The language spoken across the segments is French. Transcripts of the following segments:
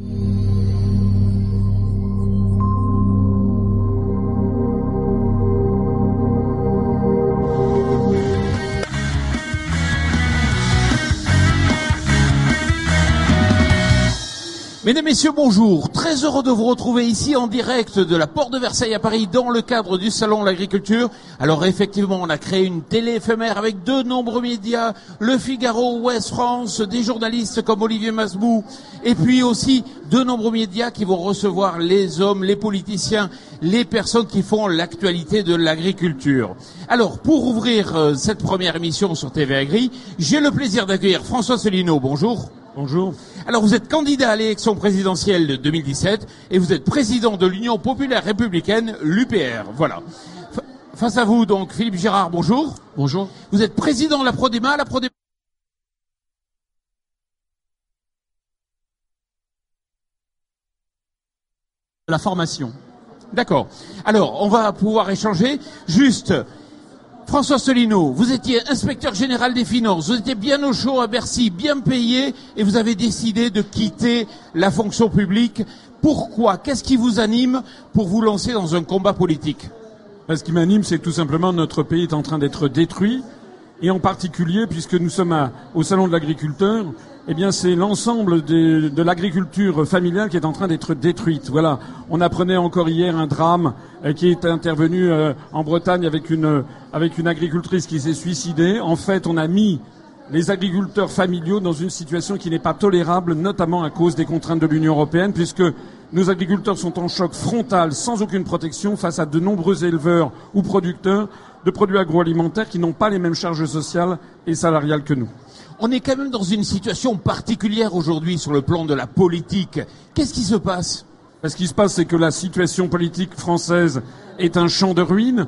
mm Mesdames, Messieurs, bonjour. Très heureux de vous retrouver ici en direct de la Porte de Versailles à Paris dans le cadre du Salon de l'Agriculture. Alors effectivement, on a créé une télé éphémère avec de nombreux médias, Le Figaro, Ouest France, des journalistes comme Olivier Masbou, et puis aussi de nombreux médias qui vont recevoir les hommes, les politiciens, les personnes qui font l'actualité de l'agriculture. Alors, pour ouvrir euh, cette première émission sur TV Agri, j'ai le plaisir d'accueillir François Solino. Bonjour. Bonjour. Alors vous êtes candidat à l'élection présidentielle de 2017 et vous êtes président de l'Union populaire républicaine, l'UPR. Voilà. face à vous donc Philippe Girard, bonjour. Bonjour. Vous êtes président de la Prodema, la Prodema La formation. D'accord. Alors, on va pouvoir échanger. Juste, François Solino, vous étiez inspecteur général des finances, vous étiez bien au chaud à Bercy, bien payé, et vous avez décidé de quitter la fonction publique. Pourquoi? Qu'est-ce qui vous anime pour vous lancer dans un combat politique? Ce qui m'anime, c'est que tout simplement notre pays est en train d'être détruit, et en particulier, puisque nous sommes au Salon de l'agriculteur, eh bien, c'est l'ensemble de, de l'agriculture familiale qui est en train d'être détruite. Voilà. On apprenait encore hier un drame euh, qui est intervenu euh, en Bretagne avec une, avec une agricultrice qui s'est suicidée. En fait, on a mis les agriculteurs familiaux dans une situation qui n'est pas tolérable, notamment à cause des contraintes de l'Union européenne, puisque nos agriculteurs sont en choc frontal, sans aucune protection, face à de nombreux éleveurs ou producteurs de produits agroalimentaires qui n'ont pas les mêmes charges sociales et salariales que nous. On est quand même dans une situation particulière aujourd'hui sur le plan de la politique. Qu'est-ce qui se passe? Ce qui se passe, c'est que la situation politique française est un champ de ruines,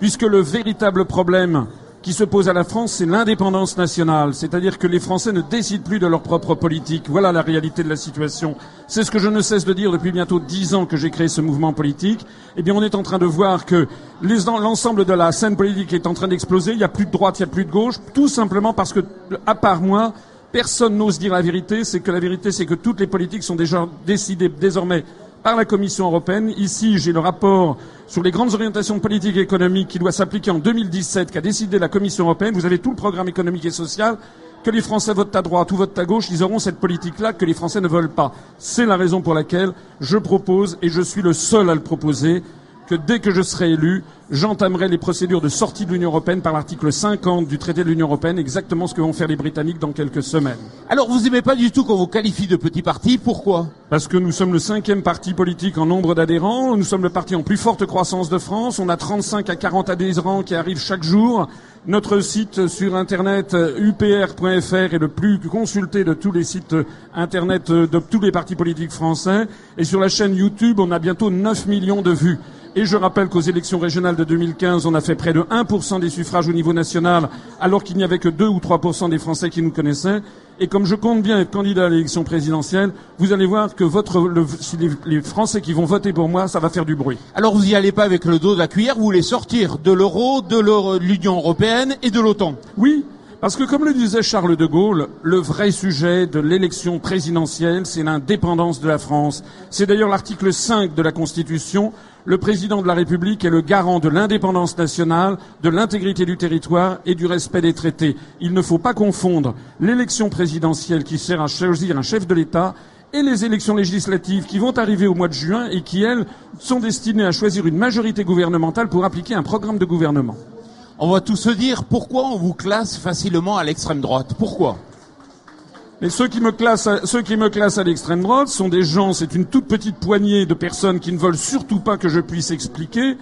puisque le véritable problème qui se pose à la France, c'est l'indépendance nationale. C'est-à-dire que les Français ne décident plus de leur propre politique. Voilà la réalité de la situation. C'est ce que je ne cesse de dire depuis bientôt dix ans que j'ai créé ce mouvement politique. Eh bien, on est en train de voir que l'ensemble de la scène politique est en train d'exploser. Il n'y a plus de droite, il n'y a plus de gauche. Tout simplement parce que, à part moi, personne n'ose dire la vérité. C'est que la vérité, c'est que toutes les politiques sont déjà décidées désormais par la Commission européenne. Ici, j'ai le rapport sur les grandes orientations politiques et économiques qui doit s'appliquer en 2017, qu'a décidé la Commission européenne. Vous avez tout le programme économique et social. Que les Français votent à droite ou votent à gauche, ils auront cette politique-là que les Français ne veulent pas. C'est la raison pour laquelle je propose, et je suis le seul à le proposer, que dès que je serai élu, j'entamerai les procédures de sortie de l'Union européenne par l'article 50 du traité de l'Union européenne, exactement ce que vont faire les Britanniques dans quelques semaines. Alors vous n'aimez pas du tout qu'on vous qualifie de petit parti, pourquoi? Parce que nous sommes le cinquième parti politique en nombre d'adhérents, nous sommes le parti en plus forte croissance de France, on a 35 à 40 adhérents qui arrivent chaque jour. Notre site sur internet upr.fr est le plus consulté de tous les sites internet de tous les partis politiques français. Et sur la chaîne YouTube, on a bientôt 9 millions de vues. Et je rappelle qu'aux élections régionales de 2015, on a fait près de 1% des suffrages au niveau national, alors qu'il n'y avait que 2 ou 3% des Français qui nous connaissaient. Et comme je compte bien être candidat à l'élection présidentielle, vous allez voir que votre, le, si les, les, Français qui vont voter pour moi, ça va faire du bruit. Alors vous n'y allez pas avec le dos de la cuillère, vous voulez sortir de l'euro, de l'Union européenne et de l'OTAN. Oui, parce que comme le disait Charles de Gaulle, le vrai sujet de l'élection présidentielle, c'est l'indépendance de la France. C'est d'ailleurs l'article 5 de la Constitution. Le président de la République est le garant de l'indépendance nationale, de l'intégrité du territoire et du respect des traités. Il ne faut pas confondre l'élection présidentielle qui sert à choisir un chef de l'État et les élections législatives qui vont arriver au mois de juin et qui, elles, sont destinées à choisir une majorité gouvernementale pour appliquer un programme de gouvernement. On va tous se dire pourquoi on vous classe facilement à l'extrême droite. Pourquoi? Mais ceux qui me classent, à, ceux qui me classent à l'extrême droite sont des gens, c'est une toute petite poignée de personnes qui ne veulent surtout pas que je puisse expliquer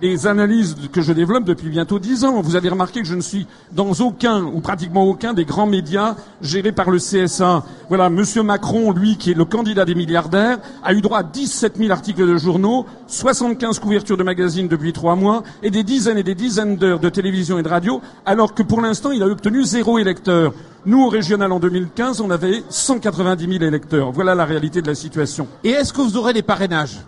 des analyses que je développe depuis bientôt dix ans. Vous avez remarqué que je ne suis dans aucun ou pratiquement aucun des grands médias gérés par le CSA. Voilà, Monsieur Macron, lui, qui est le candidat des milliardaires, a eu droit à 17 000 articles de journaux, 75 couvertures de magazines depuis trois mois et des dizaines et des dizaines d'heures de télévision et de radio, alors que pour l'instant, il a obtenu zéro électeur. Nous, au régional en 2015, on avait 190 000 électeurs. Voilà la réalité de la situation. Et est-ce que vous aurez des parrainages?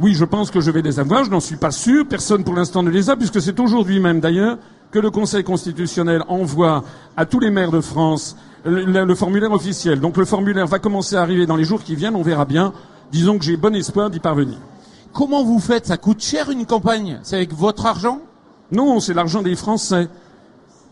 Oui, je pense que je vais les avoir, je n'en suis pas sûr, personne pour l'instant ne les a, puisque c'est aujourd'hui même d'ailleurs que le Conseil constitutionnel envoie à tous les maires de France le, le formulaire officiel. Donc le formulaire va commencer à arriver dans les jours qui viennent, on verra bien. Disons que j'ai bon espoir d'y parvenir. Comment vous faites? Ça coûte cher une campagne? C'est avec votre argent? Non, c'est l'argent des Français.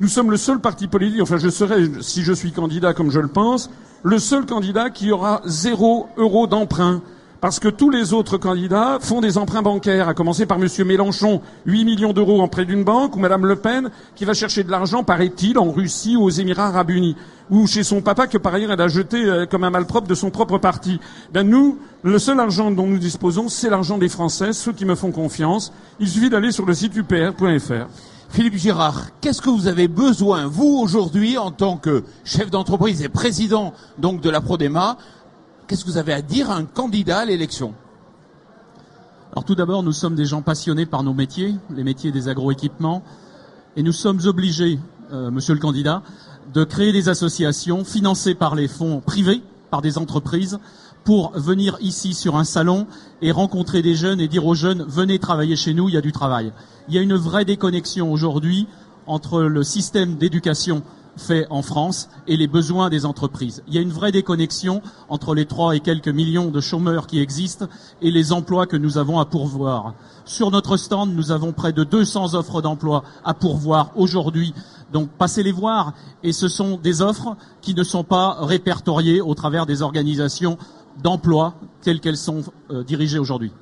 Nous sommes le seul parti politique, enfin je serai, si je suis candidat comme je le pense, le seul candidat qui aura zéro euro d'emprunt. Parce que tous les autres candidats font des emprunts bancaires, à commencer par Monsieur Mélenchon, 8 millions d'euros en prêt d'une banque, ou Madame Le Pen, qui va chercher de l'argent, paraît-il, en Russie ou aux Émirats Arabes Unis, ou chez son papa, que par ailleurs elle a jeté euh, comme un malpropre de son propre parti. Ben nous, le seul argent dont nous disposons, c'est l'argent des Français, ceux qui me font confiance. Il suffit d'aller sur le site upr.fr. Philippe Girard, qu'est-ce que vous avez besoin, vous, aujourd'hui, en tant que chef d'entreprise et président donc de la Prodema, qu'est-ce que vous avez à dire à un candidat à l'élection? Alors tout d'abord, nous sommes des gens passionnés par nos métiers, les métiers des agroéquipements, et nous sommes obligés, euh, monsieur le candidat, de créer des associations financées par les fonds privés, par des entreprises, pour venir ici sur un salon et rencontrer des jeunes et dire aux jeunes venez travailler chez nous, il y a du travail. Il y a une vraie déconnexion aujourd'hui entre le système d'éducation fait en France et les besoins des entreprises. Il y a une vraie déconnexion entre les trois et quelques millions de chômeurs qui existent et les emplois que nous avons à pourvoir. Sur notre stand, nous avons près de 200 offres d'emploi à pourvoir aujourd'hui. Donc passez les voir et ce sont des offres qui ne sont pas répertoriées au travers des organisations d'emploi telles qu'elles sont euh, dirigées aujourd'hui.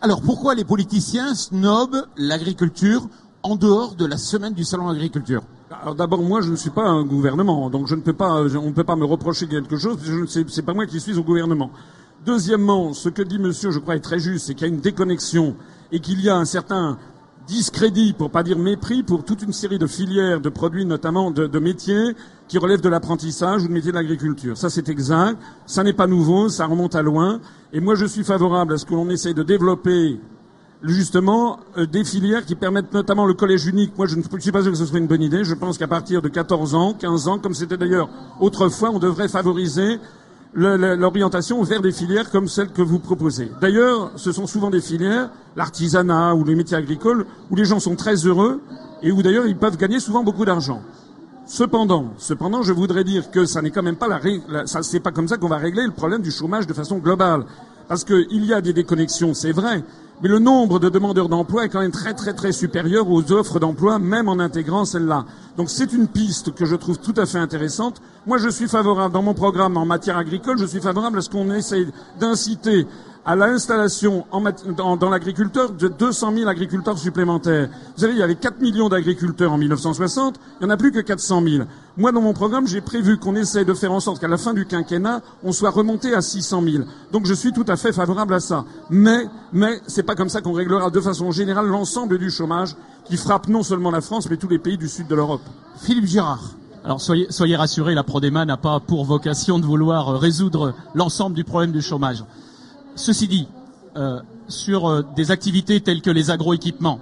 Alors pourquoi les politiciens snobent l'agriculture en dehors de la semaine du salon agriculture alors d'abord, moi, je ne suis pas un gouvernement, donc je ne peux pas, on ne peut pas me reprocher quelque chose. Je ne sais, c'est pas moi qui suis au gouvernement. Deuxièmement, ce que dit Monsieur, je crois, est très juste, c'est qu'il y a une déconnexion et qu'il y a un certain discrédit, pour pas dire mépris, pour toute une série de filières, de produits, notamment de, de métiers qui relèvent de l'apprentissage ou de métiers de l'agriculture. Ça, c'est exact. Ça n'est pas nouveau. Ça remonte à loin. Et moi, je suis favorable à ce que l'on essaye de développer justement euh, des filières qui permettent notamment le collège unique. Moi, je ne suis pas sûr que ce soit une bonne idée. Je pense qu'à partir de 14 ans, 15 ans, comme c'était d'ailleurs autrefois, on devrait favoriser l'orientation vers des filières comme celles que vous proposez. D'ailleurs, ce sont souvent des filières, l'artisanat ou les métiers agricoles, où les gens sont très heureux et où d'ailleurs ils peuvent gagner souvent beaucoup d'argent. Cependant, cependant, je voudrais dire que ça n'est quand même pas la, ça c'est pas comme ça qu'on va régler le problème du chômage de façon globale. Parce qu'il y a des déconnexions, c'est vrai, mais le nombre de demandeurs d'emploi est quand même très très très supérieur aux offres d'emploi, même en intégrant celle-là. Donc c'est une piste que je trouve tout à fait intéressante. Moi, je suis favorable dans mon programme en matière agricole, je suis favorable à ce qu'on essaye d'inciter à l'installation dans, dans l'agriculteur de 200 000 agriculteurs supplémentaires. Vous savez, il y avait 4 millions d'agriculteurs en 1960, il n'y en a plus que 400 000. Moi, dans mon programme, j'ai prévu qu'on essaie de faire en sorte qu'à la fin du quinquennat, on soit remonté à 600 000. Donc je suis tout à fait favorable à ça. Mais, mais c'est pas comme ça qu'on réglera de façon générale l'ensemble du chômage qui frappe non seulement la France, mais tous les pays du sud de l'Europe. Philippe Girard. Alors soyez, soyez rassurés, la Prodema n'a pas pour vocation de vouloir résoudre l'ensemble du problème du chômage. Ceci dit, euh, sur euh, des activités telles que les agroéquipements,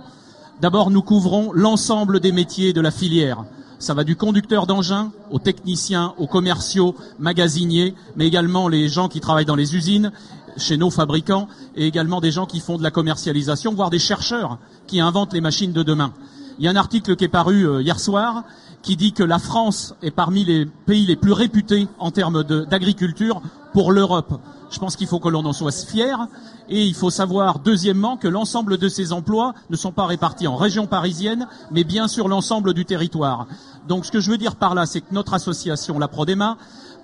d'abord nous couvrons l'ensemble des métiers de la filière. Ça va du conducteur d'engin aux techniciens, aux commerciaux, magasiniers, mais également les gens qui travaillent dans les usines, chez nos fabricants, et également des gens qui font de la commercialisation, voire des chercheurs qui inventent les machines de demain. Il y a un article qui est paru euh, hier soir qui dit que la France est parmi les pays les plus réputés en termes d'agriculture pour l'Europe. Je pense qu'il faut que l'on en soit fier. Et il faut savoir, deuxièmement, que l'ensemble de ces emplois ne sont pas répartis en région parisienne, mais bien sur l'ensemble du territoire. Donc ce que je veux dire par là, c'est que notre association, la Prodema,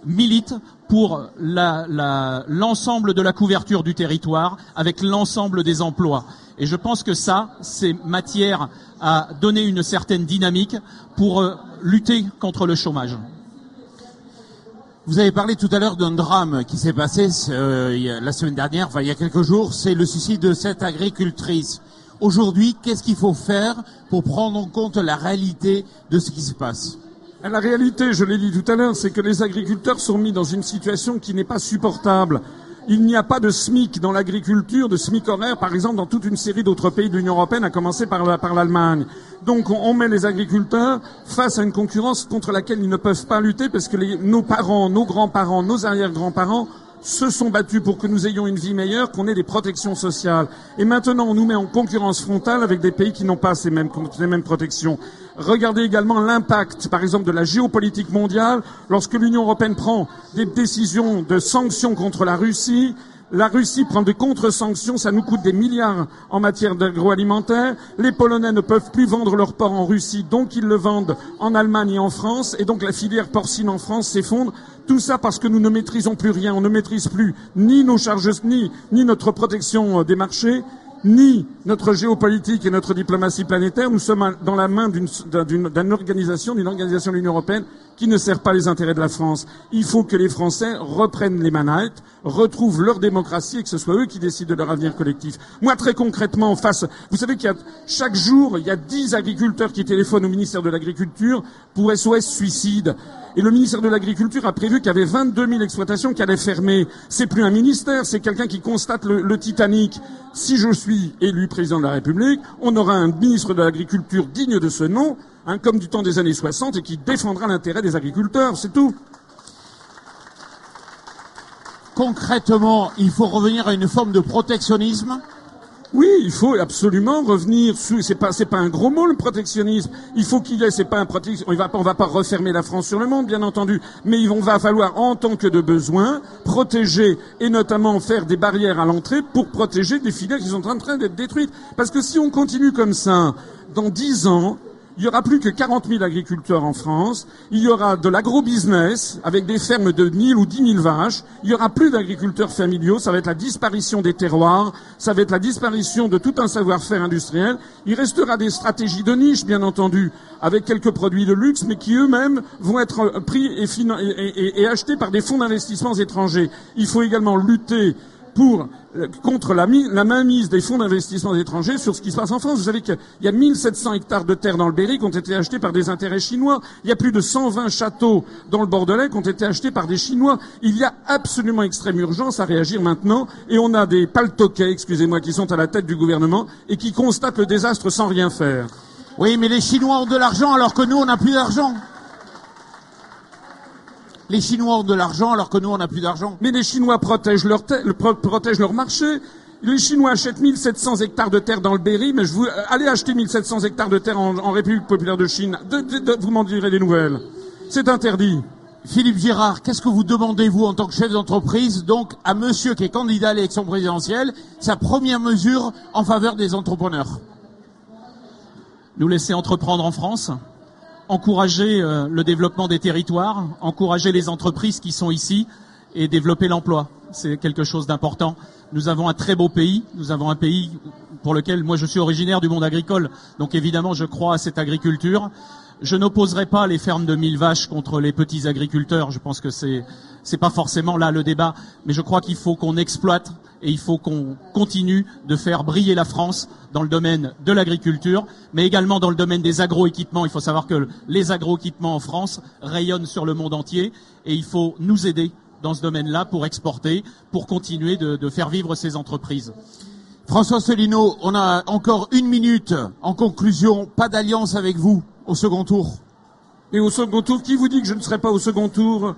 milite pour l'ensemble de la couverture du territoire avec l'ensemble des emplois. Et je pense que ça, c'est matière à donner une certaine dynamique pour euh, lutter contre le chômage. Vous avez parlé tout à l'heure d'un drame qui s'est passé euh, la semaine dernière, enfin il y a quelques jours, c'est le suicide de cette agricultrice. Aujourd'hui, qu'est-ce qu'il faut faire pour prendre en compte la réalité de ce qui se passe? La réalité, je l'ai dit tout à l'heure, c'est que les agriculteurs sont mis dans une situation qui n'est pas supportable. Il n'y a pas de SMIC dans l'agriculture, de SMIC horaire, par exemple, dans toute une série d'autres pays de l'Union européenne, à commencer par, l'Allemagne. Donc, on, met les agriculteurs face à une concurrence contre laquelle ils ne peuvent pas lutter parce que nos parents, nos grands-parents, nos arrière-grands-parents se sont battus pour que nous ayons une vie meilleure, qu'on ait des protections sociales. Et maintenant, on nous met en concurrence frontale avec des pays qui n'ont pas ces mêmes, ces mêmes protections. Regardez également l'impact, par exemple, de la géopolitique mondiale lorsque l'Union européenne prend des décisions de sanctions contre la Russie, la Russie prend des contre-sanctions, ça nous coûte des milliards en matière d'agroalimentaire. Les Polonais ne peuvent plus vendre leur porc en Russie, donc ils le vendent en Allemagne et en France. Et donc la filière porcine en France s'effondre. Tout ça parce que nous ne maîtrisons plus rien. On ne maîtrise plus ni nos charges, ni, ni notre protection euh, des marchés, ni notre géopolitique et notre diplomatie planétaire. Nous sommes dans la main d'une organisation, d'une organisation de l'Union européenne qui ne sert pas les intérêts de la France. Il faut que les Français reprennent les manettes, retrouvent leur démocratie et que ce soit eux qui décident de leur avenir collectif. Moi, très concrètement, face, vous savez qu'il y a chaque jour, il y a dix agriculteurs qui téléphonent au ministère de l'Agriculture pour SOS suicide. Et le ministère de l'Agriculture a prévu qu'il y avait 22 000 exploitations qui allaient fermer. C'est plus un ministère, c'est quelqu'un qui constate le, le, Titanic. Si je suis élu président de la République, on aura un ministre de l'Agriculture digne de ce nom, hein, comme du temps des années 60, et qui défendra l'intérêt des agriculteurs. C'est tout. Concrètement, il faut revenir à une forme de protectionnisme oui, il faut absolument revenir sous. C'est pas, pas un gros mot le protectionnisme. Il faut qu'il y ait. C'est pas un protection. On va pas, va pas refermer la France sur le monde, bien entendu. Mais il va falloir, en tant que de besoin, protéger et notamment faire des barrières à l'entrée pour protéger des filières qui sont en train d'être détruites. Parce que si on continue comme ça, dans dix ans, il y aura plus que 40 000 agriculteurs en France. Il y aura de l'agro-business avec des fermes de 1000 ou 10 000 vaches. Il y aura plus d'agriculteurs familiaux. Ça va être la disparition des terroirs. Ça va être la disparition de tout un savoir-faire industriel. Il restera des stratégies de niche, bien entendu, avec quelques produits de luxe, mais qui eux-mêmes vont être pris et, et, et achetés par des fonds d'investissement étrangers. Il faut également lutter pour euh, contre la, mainmise des fonds d'investissement étrangers sur ce qui se passe en France. Vous savez qu'il y a 1700 hectares de terre dans le Berry qui ont été achetés par des intérêts chinois. Il y a plus de 120 châteaux dans le Bordelais qui ont été achetés par des Chinois. Il y a absolument extrême urgence à réagir maintenant et on a des paltoquets, excusez-moi, qui sont à la tête du gouvernement et qui constatent le désastre sans rien faire. Oui, mais les Chinois ont de l'argent alors que nous, on n'a plus d'argent. Les Chinois ont de l'argent alors que nous, on n'a plus d'argent. Mais les Chinois protègent leur, protègent leur marché. Les Chinois achètent 1700 hectares de terre dans le Berry, mais je vous, euh, allez acheter 1700 hectares de terre en, République populaire de Chine. vous m'en direz des nouvelles. C'est interdit. Philippe Girard, qu'est-ce que vous demandez, vous, en tant que chef d'entreprise, donc, à monsieur qui est candidat à l'élection présidentielle, sa première mesure en faveur des entrepreneurs? Nous laisser entreprendre en France, encourager euh, le développement des territoires, encourager les entreprises qui sont ici et développer l'emploi. C'est quelque chose d'important. Nous avons un très beau pays. Nous avons un pays pour lequel moi je suis originaire du monde agricole. Donc évidemment je crois à cette agriculture. Je n'opposerai pas les fermes de mille vaches contre les petits agriculteurs. Je pense que c'est c'est pas forcément là le débat, mais je crois qu'il faut qu'on exploite et il faut qu'on continue de faire briller la France dans le domaine de l'agriculture, mais également dans le domaine des agroéquipements. Il faut savoir que les agroéquipements en France rayonnent sur le monde entier et il faut nous aider dans ce domaine-là pour exporter, pour continuer de, de faire vivre ces entreprises. François Solino, on a encore une minute. En conclusion, pas d'alliance avec vous au second tour. Et au second tour, qui vous dit que je ne serai pas au second tour?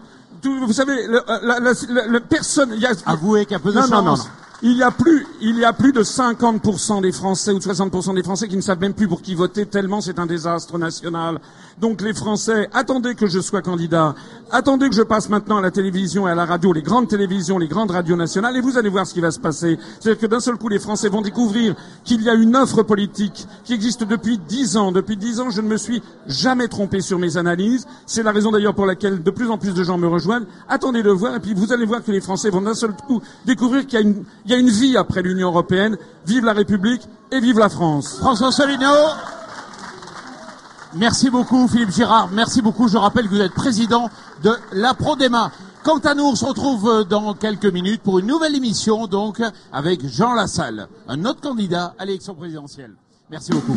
Vous savez, le, la, la, la, personne. Il y a, Avouez qu'il y a peu de non, Non, non, non. Il y a plus, y de 50% des Français ou de 60% des Français qui ne savent même plus pour qui voter tellement c'est un désastre national. Donc les Français, attendez que je sois candidat, attendez que je passe maintenant à la télévision et à la radio, les grandes télévisions, les grandes radios nationales, et vous allez voir ce qui va se passer. C'est-à-dire que d'un seul coup, les Français vont découvrir qu'il y a une offre politique qui existe depuis dix ans. Depuis dix ans, je ne me suis jamais trompé sur mes analyses. C'est la raison d'ailleurs pour laquelle de plus en plus de gens me rejoignent. Attendez de voir, et puis vous allez voir que les Français vont d'un seul coup découvrir qu'il y a une, il une vie après l'Union européenne. Vive la République et vive la France. François Solino. Merci beaucoup Philippe Girard, merci beaucoup. Je rappelle que vous êtes président de la Prodema. Quant à nous, on se retrouve dans quelques minutes pour une nouvelle émission, donc avec Jean Lassalle, un autre candidat à l'élection présidentielle. Merci beaucoup.